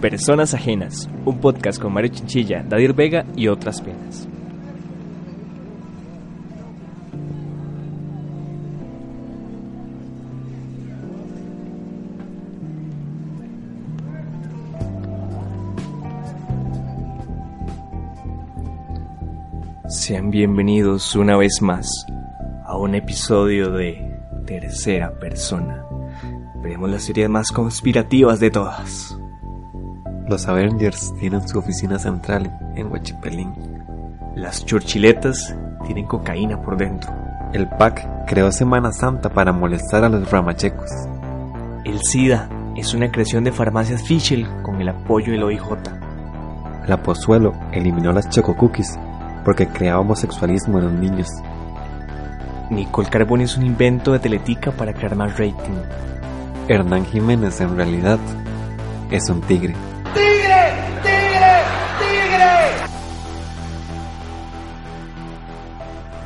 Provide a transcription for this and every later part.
Personas Ajenas, un podcast con Mario Chinchilla, Dadir Vega y otras penas. Sean bienvenidos una vez más a un episodio de Tercera Persona. Veremos las teorías más conspirativas de todas. Los Avengers tienen su oficina central en Huachipelín. Las churchiletas tienen cocaína por dentro. El PAC creó Semana Santa para molestar a los ramachecos. El SIDA es una creación de farmacias Fischel con el apoyo del OIJ. La Pozuelo eliminó las Choco Cookies porque creaba homosexualismo en los niños. Nicole Carboni es un invento de Teletica para crear más rating. Hernán Jiménez en realidad es un tigre. ¡Tigre! ¡Tigre! ¡Tigre!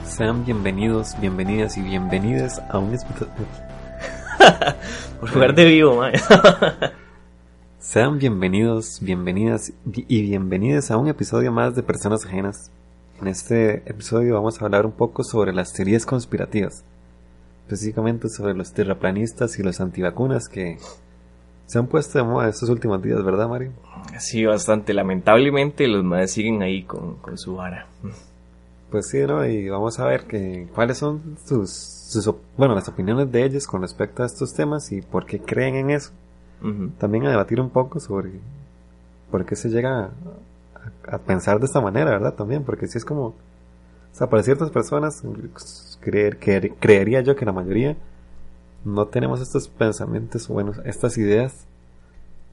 Sean bienvenidos, bienvenidas y bienvenidas a un espe- Por jugar de vivo, mae. Sean bienvenidos, bienvenidas y bienvenidas a un episodio más de Personas Ajenas. En este episodio vamos a hablar un poco sobre las teorías conspirativas, específicamente sobre los terraplanistas y los antivacunas que se han puesto de moda estos últimos días, ¿verdad, Mario? Sí, bastante. Lamentablemente los madres siguen ahí con, con su vara. Pues sí, ¿no? Y vamos a ver que, cuáles son sus, bueno, las opiniones de ellos con respecto a estos temas y por qué creen en eso. También a debatir un poco sobre por qué se llega a, pensar de esta manera, ¿verdad? También, porque si es como, o sea, para ciertas personas, creer, creer- creería yo que la mayoría no tenemos estos pensamientos, bueno, estas ideas,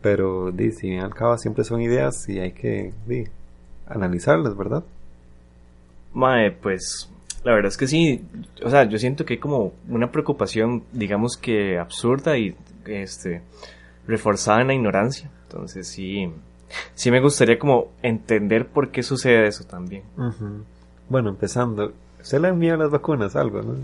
pero di, si al cabo siempre son ideas y hay que di, analizarlas, ¿verdad? Mae, pues la verdad es que sí. O sea, yo siento que hay como una preocupación, digamos que absurda y este reforzada en la ignorancia. Entonces sí, sí me gustaría como entender por qué sucede eso también. Bueno, empezando, ¿se le envía las vacunas algo, no?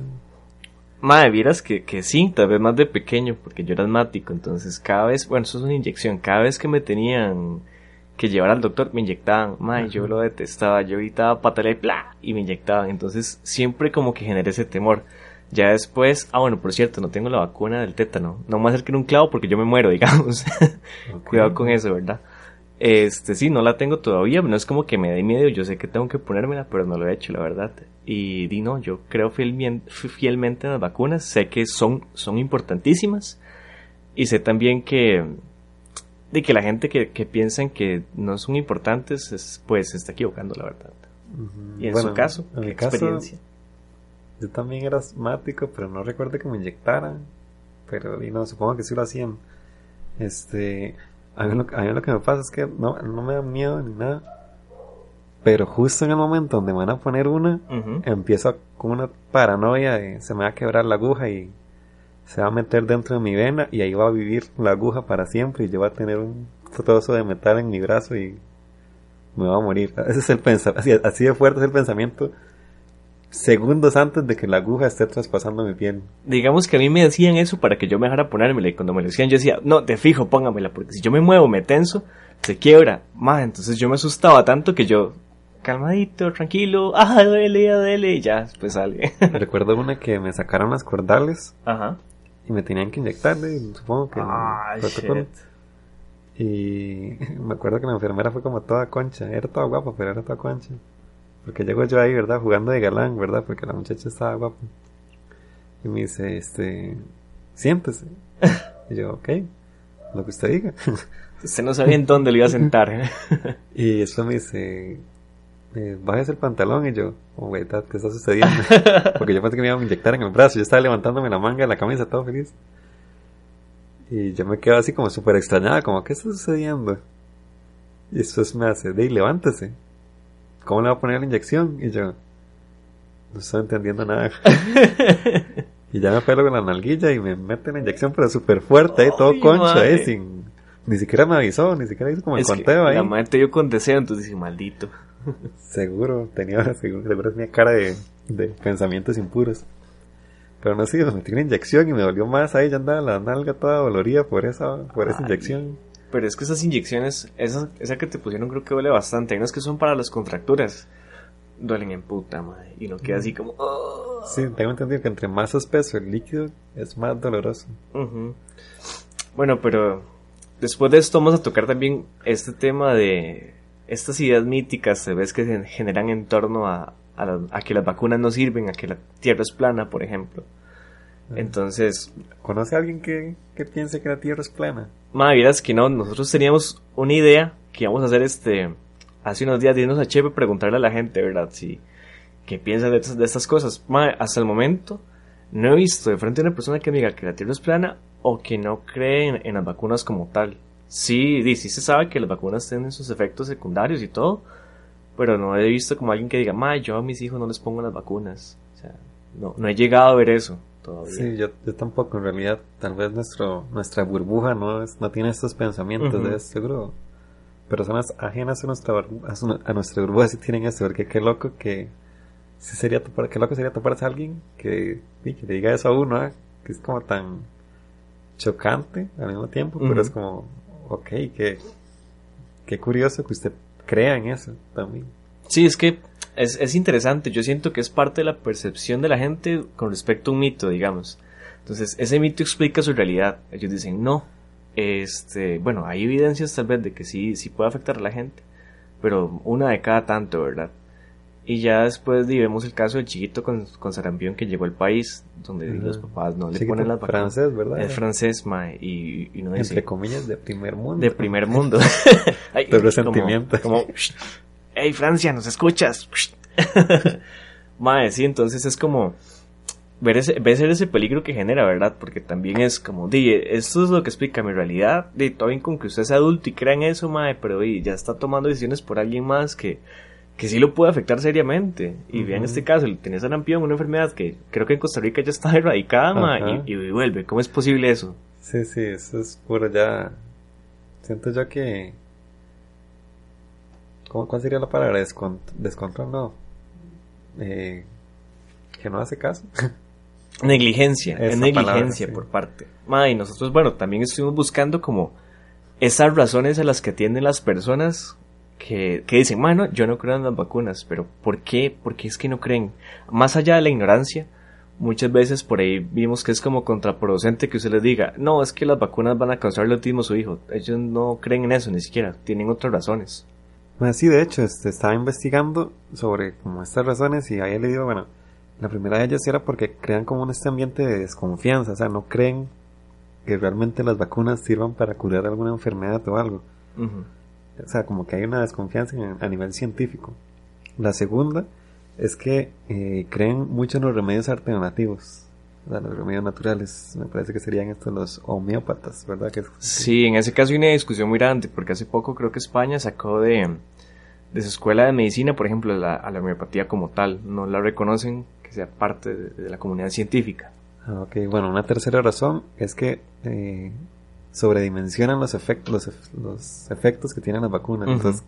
Madre, vieras que, que sí, tal vez más de pequeño, porque yo era asmático, entonces cada vez, bueno, eso es una inyección, cada vez que me tenían que llevar al doctor, me inyectaban, madre, yo lo detestaba, yo gritaba patalé, bla, y me inyectaban, entonces siempre como que generé ese temor. Ya después, ah bueno, por cierto, no tengo la vacuna del tétano, no me acerquen un clavo porque yo me muero, digamos. Cuidado con eso, ¿verdad? Este, sí, no la tengo todavía, no es como que me dé miedo, yo sé que tengo que ponérmela, pero no lo he hecho, la verdad. Y di no, yo creo fielmente en las vacunas, sé que son, son importantísimas y sé también que, de que la gente que, que piensan que no son importantes, es, pues se está equivocando, la verdad. Y en Bueno, su caso, en ¿qué mi caso, experiencia? Yo también era asmático, pero no recuerdo que me inyectaran. Pero y no, supongo que sí lo hacían. Este, a mí, lo, a mí lo que me pasa es que no, no me da miedo ni nada. Pero justo en el momento donde me van a poner una, Ujú. empiezo con una paranoia de se me va a quebrar la aguja y se va a meter dentro de mi vena y ahí va a vivir la aguja para siempre y yo voy a tener un trozo de metal en mi brazo y me va a morir. Ese es el pensamiento, así, así de fuerte es el pensamiento segundos antes de que la aguja esté traspasando mi piel. digamos que a mí me decían eso para que yo me dejara ponérmela y cuando me lo decían yo decía, no, de fijo, póngamela, porque si yo me muevo, me tenso, se quiebra. Más, entonces yo me asustaba tanto que yo, calmadito, tranquilo, ah, duele, ah, duele, y ya, pues sale. Recuerdo una que me sacaron las cordales Ajá. y me tenían que inyectar, y supongo que... Ah, shit. Y me acuerdo que la enfermera fue como toda concha, era toda guapa, pero era toda concha. Porque llego yo ahí, ¿verdad? Jugando de galán, ¿verdad? Porque la muchacha estaba guapa. Y me dice, este, siéntese. Y yo, ok, lo que usted diga. Usted no sabía en dónde lo iba a sentar. Y eso me dice, eh, bájese el pantalón. Y yo, oh, ¿qué está sucediendo? Porque yo pensé que me iban a inyectar en el brazo. Yo estaba levantándome la manga de la camisa, todo feliz. Y yo me quedo así como súper extrañada, como, ¿qué está sucediendo? Y después me hace, de levántese. ¿Cómo le va a poner la inyección? Y yo, no estoy entendiendo nada. y ya me pelo con la nalguilla y me mete la inyección, pero súper fuerte, ahí todo madre. eh, sin... Ni siquiera me avisó, ni siquiera hizo como el Es conteo ahí. La madre te dio con deseo, entonces dije, maldito. Seguro, tenía, seguro, seguro tenía cara de, de pensamientos impuros. Pero no sé, me metí una inyección y me dolió más ahí, ya andaba la nalga toda dolorida por esa, por esa Ay. inyección. Pero es que esas inyecciones, esa, esa que te pusieron creo que duele bastante. Hay unas que son para las contracturas. Duelen en puta, madre. Y no queda así como... "Oh". Sí, tengo entendido que entre más espeso el líquido es más doloroso. Bueno, pero después de esto vamos a tocar también este tema de estas ideas míticas, se ves que se generan en torno a, a, la- a que las vacunas no sirven, a que la Tierra es plana, por ejemplo. Entonces, ¿Conoce a alguien que, que piense que la Tierra es plana? madre, que no, nosotros teníamos una idea que íbamos a hacer este hace unos días de irnos a Chepe preguntarle a la gente, ¿verdad? Si qué piensa de, estas- de estas cosas. Madre, hasta el momento no he visto de frente a una persona que me diga que la Tierra es plana o que no cree en, en las vacunas como tal. Sí, sí se sabe que las vacunas tienen sus efectos secundarios y todo, pero no he visto como alguien que diga, ma, yo a mis hijos no les pongo las vacunas. O sea, no, no he llegado a ver eso todavía. Sí, yo, yo tampoco, en realidad, tal vez nuestro, nuestra burbuja no, es, no tiene estos pensamientos Ujú. de eso, seguro. Personas ajenas a nuestra, burbu- a, su- a nuestra burbuja sí tienen eso, porque qué loco que, sí sería topar, qué loco sería toparse a alguien que, que le diga eso a uno, ¿ah? que es como tan chocante al mismo tiempo, pero es como, ok, qué, qué curioso que usted crea en eso también. Sí, es que es, es interesante. Yo siento que es parte de la percepción de la gente con respecto a un mito, digamos. Entonces, ese mito explica su realidad. Ellos dicen, no. Este, bueno, hay evidencias tal vez de que sí, sí puede afectar a la gente. Pero una de cada tanto, ¿verdad? Y ya después vemos el caso del chiquito con, con sarampión que llegó al país, donde los papás no le ponen las vacunas. francés, ¿verdad? Es francés, mae, y, y uno dice, Entre comillas, de primer mundo. de primer mundo. Ay, De resentimiento. Como, como, hey Francia, ¿nos escuchas? Mae, sí, entonces es como ver ese, ver ese peligro que genera, ¿verdad? Porque también es como, di, esto es lo que explica mi realidad, di, todo bien con que usted sea adulto y crea en eso, mae, pero di, ya está tomando decisiones por alguien más que, que sí lo puede afectar seriamente. Y vean Ujú. este caso, tenés sarampión, una enfermedad que creo que en Costa Rica ya está erradicada, mae, y, y vuelve. ¿Cómo es posible eso? Sí, sí, eso es puro ya. Siento yo que. ¿Cómo, ¿Cuál sería la palabra? Descont- descontrol, no. Eh, que no hace caso. Negligencia, Esa es negligencia palabra, sí. por parte. Ma, y nosotros, bueno, también estuvimos buscando como esas razones a las que atienden las personas que, que dicen, bueno, yo no creo en las vacunas, pero ¿por qué? ¿Por qué es que no creen? Más allá de la ignorancia, muchas veces por ahí vimos que es como contraproducente que usted les diga, no, es que las vacunas van a causar autismo a su hijo. Ellos no creen en eso, ni siquiera, tienen otras razones. Bueno, sí, de hecho, este, estaba investigando sobre como estas razones y había leído, bueno, la primera de ellas era porque crean como un este ambiente de desconfianza, o sea, no creen que realmente las vacunas sirvan para curar alguna enfermedad o algo. O sea, como que hay una desconfianza en- a nivel científico. La segunda es que eh, creen mucho en los remedios alternativos, los remedios naturales. Me parece que serían estos los homeópatas, ¿verdad? Que es- Sí, en ese caso hay una discusión muy grande, porque hace poco creo que España sacó de, de su escuela de medicina, por ejemplo, la, a la homeopatía como tal. No la reconocen que sea parte de, de la comunidad científica. Ah, ok, bueno, una tercera razón es que eh, sobredimensionan los efectos, los, los efectos que tienen las vacunas. Entonces,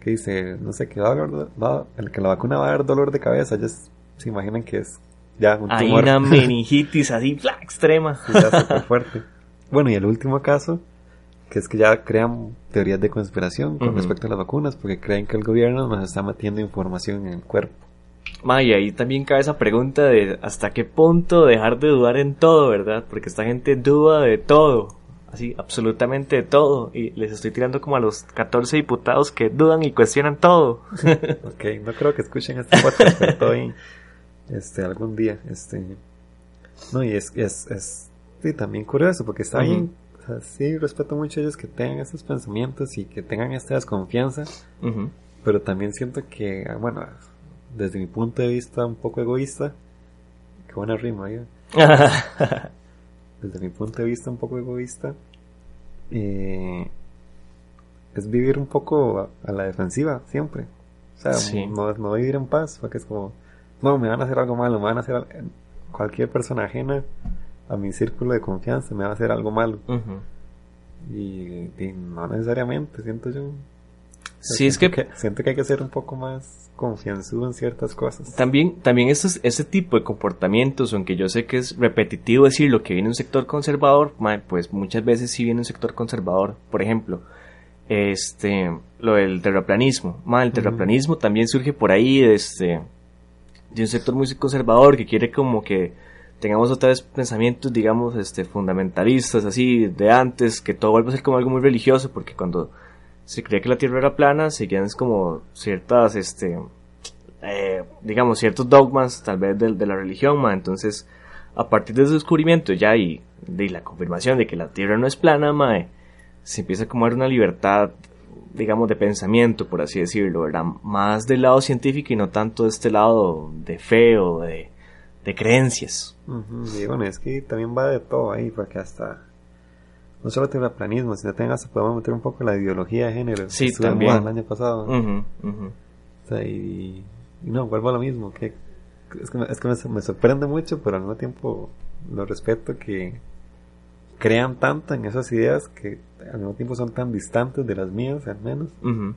que dice, no sé, que, va a va- el que la vacuna va a dar dolor de cabeza, ellos se imaginan que es ya un Hay tumor. una meningitis así, ¡fla! extrema. Sí, ya súper fuerte. Bueno, y el último caso, que es que ya crean teorías de conspiración con Ujú. respecto a las vacunas, porque creen que el gobierno nos está metiendo información en el cuerpo. Ma, y ahí también cabe esa pregunta de hasta qué punto dejar de dudar en todo, ¿verdad? Porque esta gente duda de todo, así, absolutamente de todo. Y les estoy tirando como a los 14 diputados que dudan y cuestionan todo. Ok, no creo que escuchen este podcast, pero bien. Este, algún día, este... No, y es, es, es sí, también curioso, porque está bien, o sea, sí, respeto mucho a ellos que tengan estos pensamientos y que tengan esta desconfianza, pero también siento que, bueno, desde mi punto de vista un poco egoísta, qué buena rima, ¿eh? desde mi punto de vista un poco egoísta, eh, es vivir un poco a, a la defensiva siempre. O sea, Sí. no, no vivir en paz, porque es como, no, me van a hacer algo malo, me van a hacer al- cualquier persona ajena a mi círculo de confianza, me va a hacer algo malo. Y, y no necesariamente, siento yo. Sí, es que, Siento Siento que hay que ser un poco más confianzudo en ciertas cosas. también, también estos, ese tipo de comportamientos, aunque yo sé que es repetitivo decir lo que viene un sector conservador, pues muchas veces sí viene un sector conservador. Por ejemplo, este, lo del terraplanismo. El terraplanismo también surge por ahí, este, de un sector muy conservador que quiere como que tengamos otra vez pensamientos, digamos, este, fundamentalistas, así, de antes, que todo vuelva a ser como algo muy religioso, porque cuando se creía que la Tierra era plana, seguían como ciertas, este, eh, digamos, ciertos dogmas, tal vez de, de la religión, ma. entonces, a partir de ese descubrimiento ya y de la confirmación de que la Tierra no es plana, ma, se empieza a dar una libertad, digamos, de pensamiento, por así decirlo, ¿verdad? Más del lado científico y no tanto de este lado de fe o de, de creencias. Y bueno, es que también va de todo ahí, porque hasta no solo terraplanismo, sino también hasta podemos meter un poco la ideología de género. que Sí, de también. el año pasado. O sea, y, y no, vuelvo a lo mismo, que es que, me, es que me, me sorprende mucho, pero al mismo tiempo lo respeto que crean tanto en esas ideas que al mismo tiempo son tan distantes de las mías, al menos. Ujú.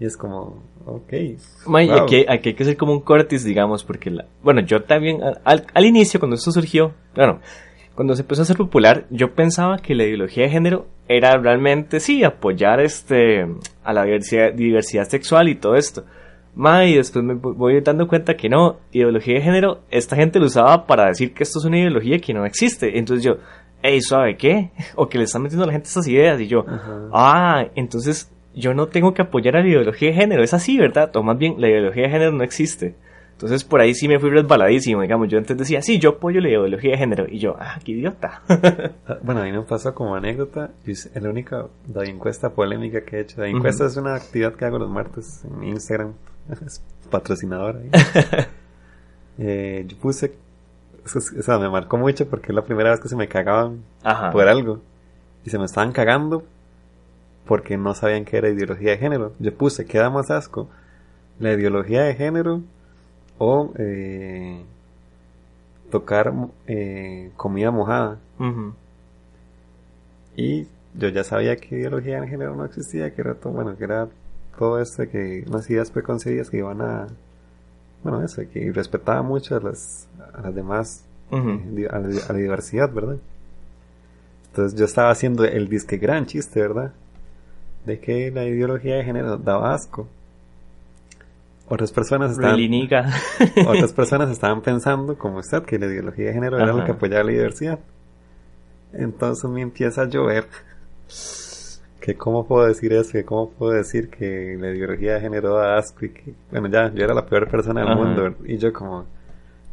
Y es como, ok. Ma, y wow. aquí, aquí hay que hacer como un cortis, digamos, porque, la, bueno, yo también, al- al, inicio, cuando esto surgió, bueno, cuando se empezó a hacer popular, yo pensaba que la ideología de género era realmente, sí, apoyar este, a la diversidad, diversidad sexual y todo esto. Ma, y después me vo- voy dando cuenta que no, ideología de género, esta gente lo usaba para decir que esto es una ideología que no existe. Entonces yo, hey, ¿sabe qué? O que le están metiendo a la gente estas ideas, y yo, Ajá. Ah, entonces yo no tengo que apoyar a la ideología de género. Es así, ¿verdad? O más bien, la ideología de género no existe. Entonces por ahí sí me fui resbaladísimo, digamos. Yo antes decía, sí, yo apoyo la ideología de género. Y yo, ah, qué idiota. Ah, Bueno, a mí me pasó como anécdota. hice- la única la encuesta polémica que he hecho. La encuesta es una actividad que hago los martes en mi Instagram. Es patrocinadora. Eh, yo puse. O sea, me marcó mucho porque es la primera vez que se me cagaban Ajá. por algo. Y se me estaban cagando porque no sabían que era ideología de género. Yo puse, ¿qué da más asco? ¿La ideología de género o eh, tocar eh, comida mojada? Y yo ya sabía que ideología de género no existía, que era todo, bueno, que era todo esto que unas ideas preconcebidas que iban a, bueno, eso, que respetaba mucho a las, a las demás, eh, a, la, a la diversidad, ¿verdad? Entonces yo estaba haciendo el disque gran chiste, ¿verdad? De que la ideología de género daba asco. Otras personas estaban, otras personas estaban pensando, como usted, que la ideología de género era lo que apoyaba la diversidad. Entonces me empieza a llover. Que cómo puedo decir eso, que cómo puedo decir que la ideología de género da asco y que, bueno, ya, yo era la peor persona del Ajá. mundo. Y yo como,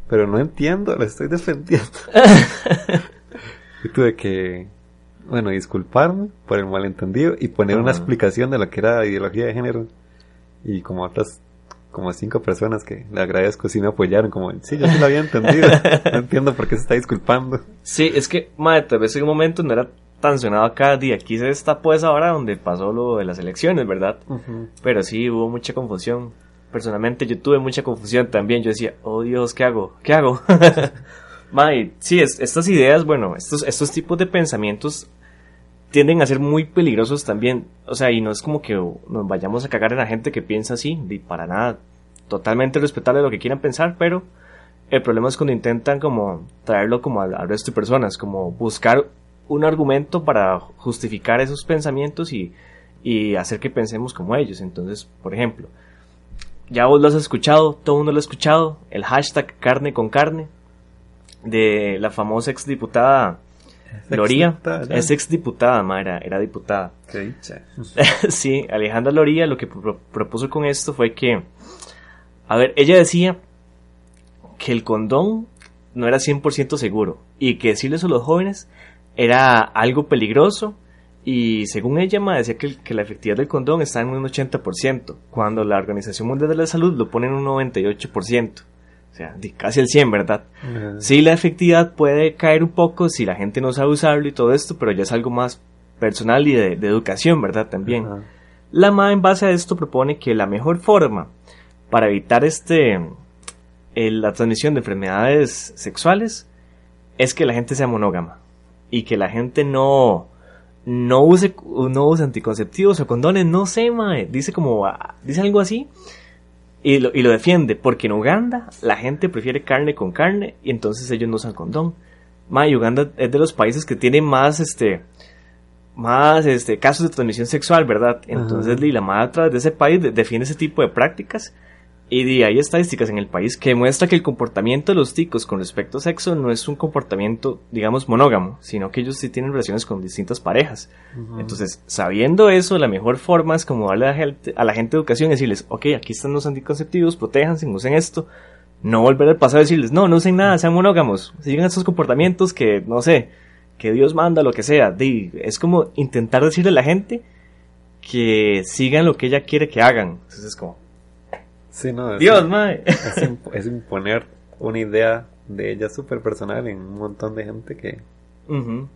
pero no entiendo, lo estoy defendiendo. y tuve que, bueno, disculparme por el malentendido y poner una Ajá. explicación de lo que era ideología de género. Y como otras, como cinco personas que le agradezco sí me apoyaron, como, sí, yo sí lo había entendido. no entiendo por qué se está disculpando. Sí, es que, madre, tal vez en un momento no era tan sonado acá. Y aquí se está pues ahora donde pasó lo de las elecciones, ¿verdad? Pero sí, hubo mucha confusión. Personalmente yo tuve mucha confusión también. Yo decía, oh Dios, ¿qué hago? ¿Qué hago? Mae, sí, es- estas ideas, bueno, estos, estos tipos de pensamientos tienden a ser muy peligrosos también. O sea, y no es como que nos vayamos a cagar en la gente que piensa así, ni para nada. Totalmente respetable lo que quieran pensar, pero el problema es cuando intentan como traerlo como al resto de personas, como buscar un argumento para justificar esos pensamientos y, y hacer que pensemos como ellos. Entonces, por ejemplo, ya vos lo has escuchado, todo el mundo lo ha escuchado, el hashtag carne con carne de la famosa exdiputada Loría. Es exdiputada, ma, era, era diputada. Qué dicha. sí, Alejandra Loría lo que pro- propuso con esto fue que, a ver, ella decía que el condón no era 100% seguro y que decirles a los jóvenes era algo peligroso y según ella ma, decía que, la efectividad del condón está en un 80% cuando la Organización Mundial de la Salud lo pone en un 98%. O sea, casi el 100, ¿verdad? Sí, la efectividad puede caer un poco si la gente no sabe usarlo y todo esto, pero ya es algo más personal y de, de educación, ¿verdad? También. La MA en base a esto propone que la mejor forma para evitar este el- la transmisión de enfermedades sexuales es que la gente sea monógama y que la gente no no use, no use anticonceptivos o condones, no sé, mae. Dice como, ah, dice algo así. Y lo, y lo defiende, porque en Uganda la gente prefiere carne con carne y entonces ellos no usan condón. Mae, Uganda es de los países que tiene más, este, más, este, casos de transmisión sexual, ¿verdad? Entonces, Ajá. y la madre a través de ese país de- defiende ese tipo de prácticas. Y hay estadísticas en el país que muestra que el comportamiento de los ticos con respecto a sexo no es un comportamiento, digamos, monógamo, sino que ellos sí tienen relaciones con distintas parejas. Entonces, sabiendo eso, la mejor forma es como darle a la gente, a la gente educación y decirles, ok, aquí están los anticonceptivos, protéjanse, usen esto. No volver al pasado y decirles, no, no usen nada, sean monógamos, sigan estos comportamientos que, no sé, que Dios manda, lo que sea. Es como intentar decirle a la gente que sigan lo que ella quiere que hagan. Entonces es como, Sí, no, es, Dios, mae. es, imp- es imponer una idea de ella súper personal en un montón de gente que Ujú.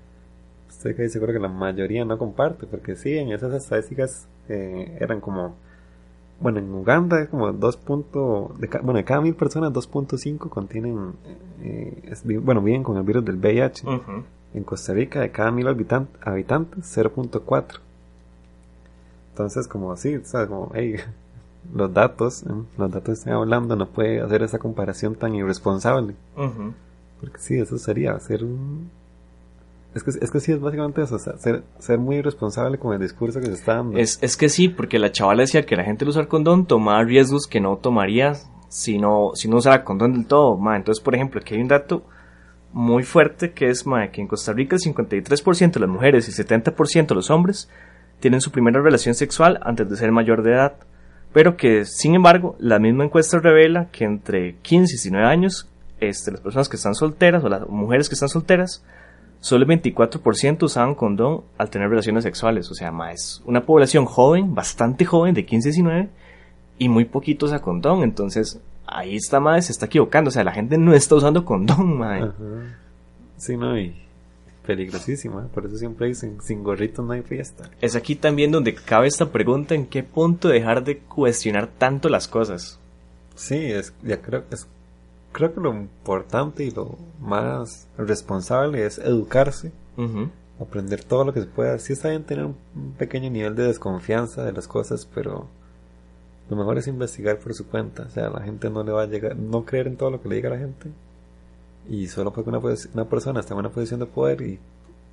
estoy casi seguro que la mayoría no comparte, porque sí, en esas estadísticas eh, eran como, bueno, en Uganda es como 2 punto, de bueno, de cada mil personas 2.5 contienen, eh, es- bueno, viven con el virus del VIH. En Costa Rica, de cada mil habitan- habitantes, 0.4. Entonces, como así, o sea, como, hey, los datos, ¿eh? los datos están hablando, no puede hacer esa comparación tan irresponsable. Porque sí, eso sería ser un... Es que, es que sí, es básicamente eso, o sea, ser, ser muy irresponsable con el discurso que se está dando. Es, es que sí, porque la chavala decía que la gente al usar condón tomaba riesgos que no tomaría si no, si no usara condón del todo. Ma. Entonces, por ejemplo, aquí hay un dato muy fuerte que es ma, que en Costa Rica el 53% de las mujeres y 70% de los hombres tienen su primera relación sexual antes de ser mayor de edad. Pero que, sin embargo, la misma encuesta revela que entre 15 y 19 años, este, las personas que están solteras o las mujeres que están solteras, solo el 24% usaban condón al tener relaciones sexuales. O sea, ma, es una población joven, bastante joven, de 15 a 19, y muy poquitos a condón. Entonces, ahí está, ma, se está equivocando. O sea, la gente no está usando condón, ma. Ajá. Sí, no, y peligrosísima, por eso siempre dicen, sin gorrito no hay fiesta. Es aquí también donde cabe esta pregunta en qué punto dejar de cuestionar tanto las cosas. Sí, es, ya creo, es, creo que lo importante y lo más responsable es educarse, aprender todo lo que se pueda. Sí está bien tener un, un pequeño nivel de desconfianza de las cosas, pero lo mejor es investigar por su cuenta. O sea, la gente no le va a llegar, no creer en todo lo que le diga la gente. Y solo porque una, persona está en una posición de poder y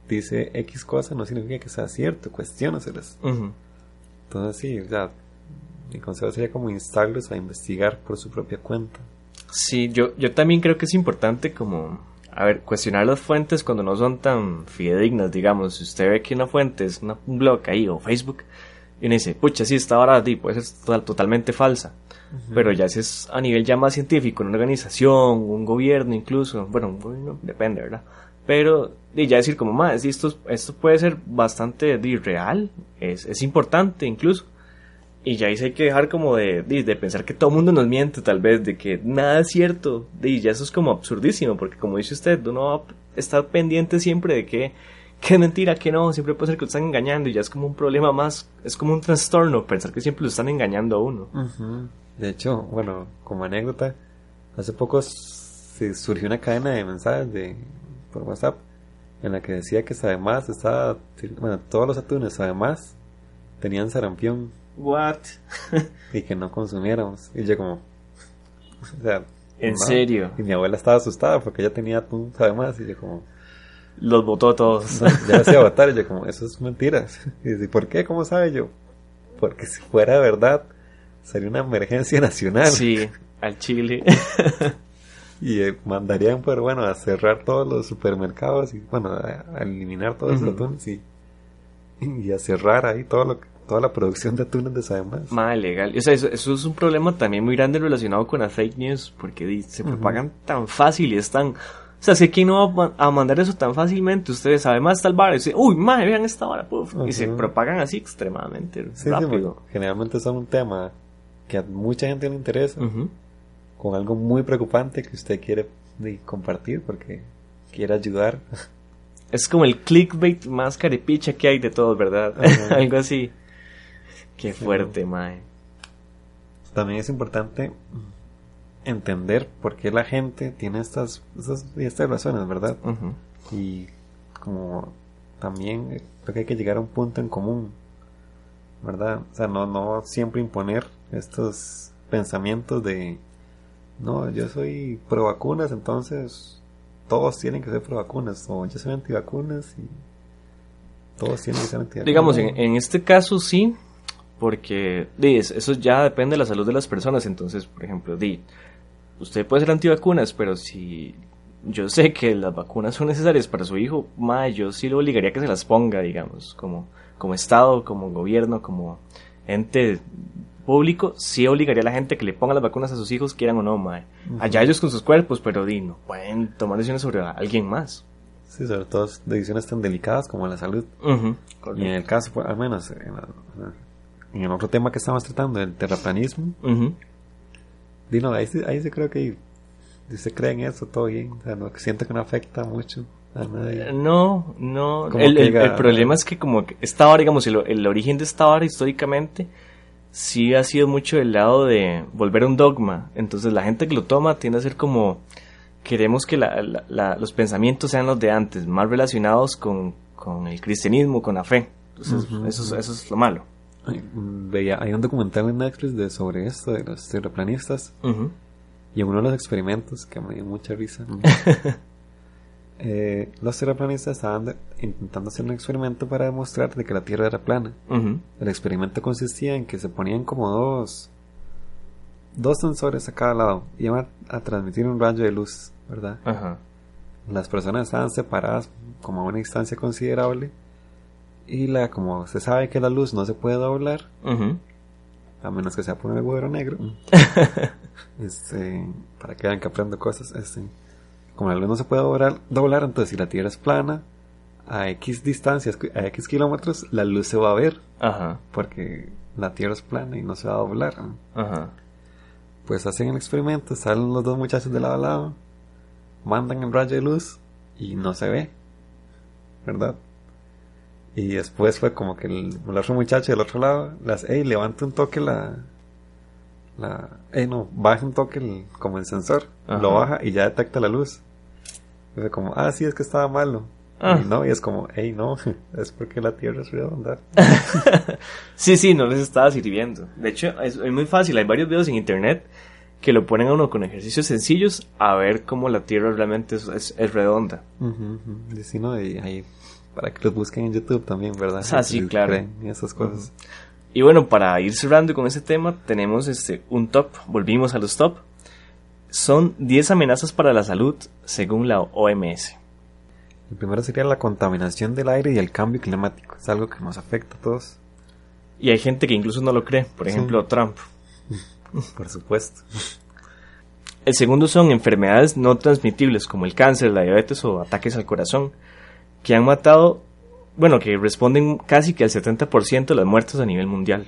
dice X cosa no significa que sea cierto, cuestiónaselas. Ujú. Entonces sí, o sea, mi consejo sería como instarlos a investigar por su propia cuenta. Sí, yo, yo también creo que es importante como, a ver, cuestionar las fuentes cuando no son tan fidedignas, digamos. Si usted ve que una fuente es una- un blog ahí o Facebook y uno dice, pucha, sí, esta sí, puede ser total- totalmente falsa. Pero ya si es a nivel ya más científico, una organización, un gobierno incluso, bueno, un gobierno depende, ¿verdad? Pero y ya decir como más, esto, esto puede ser bastante di, real, es, es importante incluso. Y ya ahí hay que dejar como de, de, de pensar que todo el mundo nos miente, tal vez, de que nada es cierto. Y ya eso es como absurdísimo, porque como dice usted, uno estar pendiente siempre de que, que mentira, que no, siempre puede ser que lo están engañando y ya es como un problema más, es como un trastorno pensar que siempre lo están engañando a uno. De hecho, bueno, como anécdota, hace poco se surgió una cadena de mensajes de por WhatsApp en la que decía que además estaba, bueno, todos los atunes además tenían sarampión What? y que no consumiéramos. Y yo como, o sea, ¿En no. serio? Y mi abuela estaba asustada porque ella tenía atún además y yo como, Los votó a todos. no, ya hacía votar y yo como, eso es mentiras. Y dice, ¿por qué? ¿Cómo sabe yo? Porque si fuera verdad, sería una emergencia nacional. Sí, al Chile. Y eh, mandarían, pues bueno, a cerrar todos los supermercados y, bueno, a, a eliminar todos los Ujú. atunes y, y a cerrar ahí todo lo, que- toda la producción de atunes de Sademás. Más legal. O sea, eso, eso es un problema también muy grande relacionado con las fake news, porque se propagan tan fácil y están... O sea, sé que no va a mandar eso tan fácilmente. Ustedes además está el bar y dice, uy, madre, vean esta vara, puf", Y se propagan así extremadamente Sí, sí, rápido. porque generalmente son un tema que a mucha gente le interesa, con algo muy preocupante que usted quiere compartir porque quiere ayudar. Es como el clickbait más carepicha que hay de todos, ¿verdad? Algo así. Qué Sí. fuerte, mae. También es importante entender por qué la gente tiene estas, estas, estas razones, ¿verdad? Y como también creo que hay que llegar a un punto en común, ¿verdad? O sea, no, no siempre imponer estos pensamientos de, no, yo soy pro vacunas, entonces todos tienen que ser pro vacunas, o yo soy antivacunas y todos tienen que ser antivacunas. Digamos, en, en este caso sí, porque di, es- eso ya depende de la salud de las personas. Entonces, por ejemplo, di, usted puede ser antivacunas, pero si yo sé que las vacunas son necesarias para su hijo, ma, yo sí lo obligaría a que se las ponga, digamos, como, como Estado, como gobierno, como ente público, sí obligaría a la gente que le ponga las vacunas a sus hijos, quieran o no, ma. Allá ellos con sus cuerpos, pero di, no pueden tomar decisiones sobre alguien más. Sí, sobre todo decisiones tan delicadas como la salud. Y en el caso, pues, al menos, en, la- en el otro tema que estamos tratando, el terraplanismo. Dino, ahí ahí sí creo que si se cree en eso, todo bien. O sea, no, siento que no afecta mucho a nadie. No, no. Como El, el- problema es que como esta hora, digamos, el, el origen de esta hora históricamente sí ha sido mucho del lado de volver un dogma. Entonces la gente que lo toma tiende a ser como queremos que la- la- la- los pensamientos sean los de antes, más relacionados con, con el cristianismo, con la fe. Entonces Ujú, eso, es- eso es lo malo. Veía, hay un documental en Netflix de, sobre esto, de los terraplanistas, y en uno de los experimentos, que me dio mucha risa, eh, los terraplanistas estaban de- intentando hacer un experimento para demostrar de que la Tierra era plana. El experimento consistía en que se ponían como dos, dos sensores a cada lado, y iban a transmitir un rayo de luz, ¿verdad? Las personas estaban separadas como a una distancia considerable y la como se sabe que la luz no se puede doblar a menos que sea por un agujero negro este para que vean que aprendo cosas este como la luz no se puede doblar, doblar entonces si la tierra es plana a x distancias a x kilómetros la luz se va a ver Ajá. porque la tierra es plana y no se va a doblar Ajá. pues hacen el experimento salen los dos muchachos de lado a lado mandan el rayo de luz y no se ve, ¿verdad? Y después fue como que el, el otro muchacho del otro lado, las, hey, levanta un toque la, la, hey, no, baja un toque el, como el sensor, Ajá. lo baja y ya detecta la luz. Y fue como, ah, sí, es que estaba malo. Ah. Y no, y es como, hey, no, es porque la Tierra es redonda. Sí, sí, no les estaba sirviendo. De hecho, es, es muy fácil. Hay varios videos en internet que lo ponen a uno con ejercicios sencillos a ver cómo la Tierra realmente es, es- es redonda. Ujú. Y si no, y ahí, para que los busquen en YouTube también, ¿verdad? Ah, sí, Si claro. en esas cosas. Y bueno, para ir cerrando con ese tema, tenemos este un top. Volvimos a los top. Son 10 amenazas para la salud según la OMS. El primero sería la contaminación del aire y el cambio climático. Es algo que nos afecta a todos, Y hay gente que incluso no lo cree, por Sí. ejemplo Trump. por supuesto. El segundo son enfermedades no transmitibles como el cáncer, la diabetes o ataques al corazón, que han matado, bueno, que responden casi que al 70% de las muertes a nivel mundial.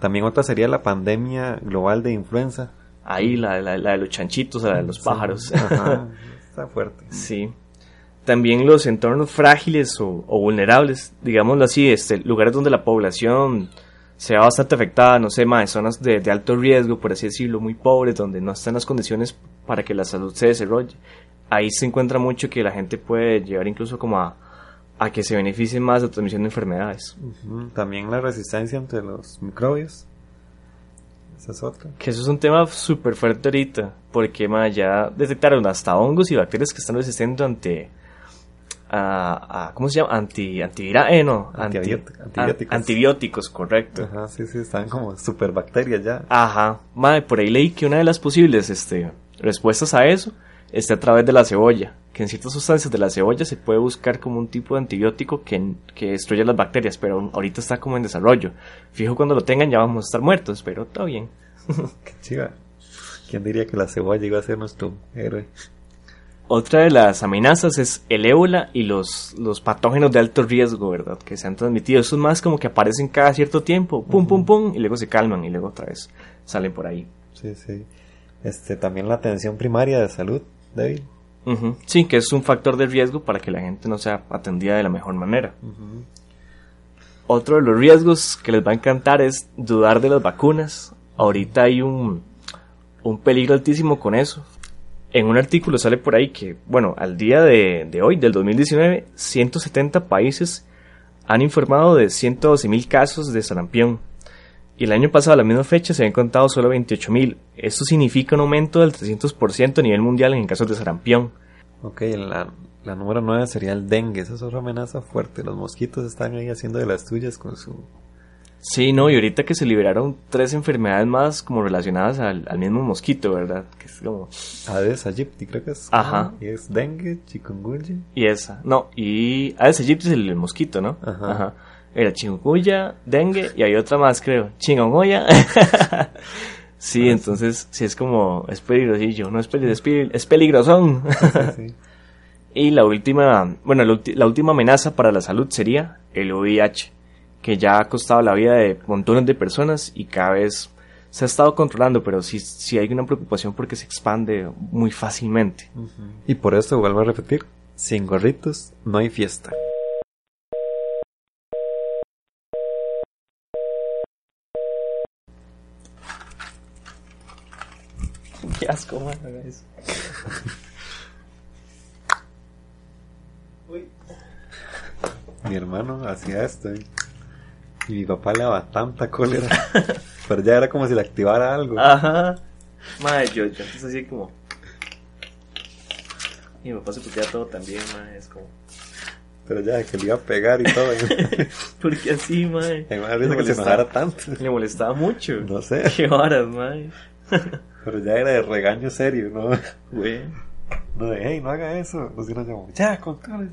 También otra sería la pandemia global de influenza. Ahí la, la- la de los chanchitos, la de los pájaros. Ajá, está fuerte. Sí. También los entornos frágiles o, o vulnerables, digámoslo así, este, lugares donde la población sea bastante afectada, no sé, más zonas de, de alto riesgo, por así decirlo, muy pobres, donde no están las condiciones para que la salud se desarrolle. Ahí se encuentra mucho que la gente puede llevar incluso como a, a que se beneficie más de la transmisión de enfermedades. También la resistencia entre los microbios. Esa es otra. Que eso es un tema súper fuerte ahorita, porque ma, ya detectaron hasta hongos y bacterias que están resistentes ante... A, a- ¿Cómo se llama? Anti, antivira, eh, no, anti- Antibióticos. an- Antibióticos. antibióticos, correcto. Ajá, sí, sí, están como superbacterias ya. Ajá. Madre, por ahí leí que una de las posibles este, respuestas a eso está a través de la cebolla. Que en ciertas sustancias de la cebolla se puede buscar como un tipo de antibiótico que, que destruye las bacterias, pero ahorita está como en desarrollo. Fijo, cuando lo tengan ya vamos a estar muertos, pero todo bien. Qué chiva. ¿Quién diría que la cebolla iba a ser nuestro héroe? Otra de las amenazas es el ébola y los, los patógenos de alto riesgo, ¿verdad? Que se han transmitido. Esos más como que aparecen cada cierto tiempo, pum, pum, pum, y luego se calman y luego otra vez salen por ahí. Sí, sí. Este, también la atención primaria de salud, David. Sí, que es un factor de riesgo para que la gente no sea atendida de la mejor manera. Otro de los riesgos que les va a encantar es dudar de las vacunas. Ahorita hay un, un peligro altísimo con eso. En un artículo sale por ahí que, bueno, al día de, de hoy, del 2019, 170 países han informado de 112.000 casos de sarampión. Y el año pasado, a la misma fecha, se habían contado solo 28.000. Esto significa un aumento del 300% a nivel mundial en casos de sarampión. Ok, la, la número 9 sería el dengue. Esa es otra amenaza fuerte. Los mosquitos están ahí haciendo de las tuyas con su... Sí, no, y ahorita que se liberaron tres enfermedades más como relacionadas al, al mismo mosquito, ¿verdad? Que es como... Aedes aegypti, creo que es. Ajá. Y es dengue, chikungunya. Y esa. No, y Aedes aegypti es el, el mosquito, ¿no? Ajá. Era chikungunya, dengue y hay otra más, creo. Chingongoya. sí, entonces, sí es como, es peligrosillo, no es peligroso, es, peli- es peligrosón. Sí, sí. y la última, bueno, la última amenaza para la salud sería el VIH, que ya ha costado la vida de montones de personas y cada vez se ha estado controlando, pero sí, sí hay una preocupación porque se expande muy fácilmente. Y por eso vuelvo a repetir, sin gorritos no hay fiesta. Qué asco, man, eso. Mi hermano hacía esto y, y mi papá le daba tanta cólera. Pero ya era como si le activara algo. Ajá. Madre, yo, yo antes así como. Y mi papá se putea todo también, madre. Es como. Pero ya que le iba a pegar y todo. y ¿Por qué así, madre? risa que se enojara tanto. Le molestaba mucho. No sé. Qué horas, madre. Pero ya era de regaño serio, ¿no? Güey. No de, hey, no haga eso. Nos dieron como, ya, controles.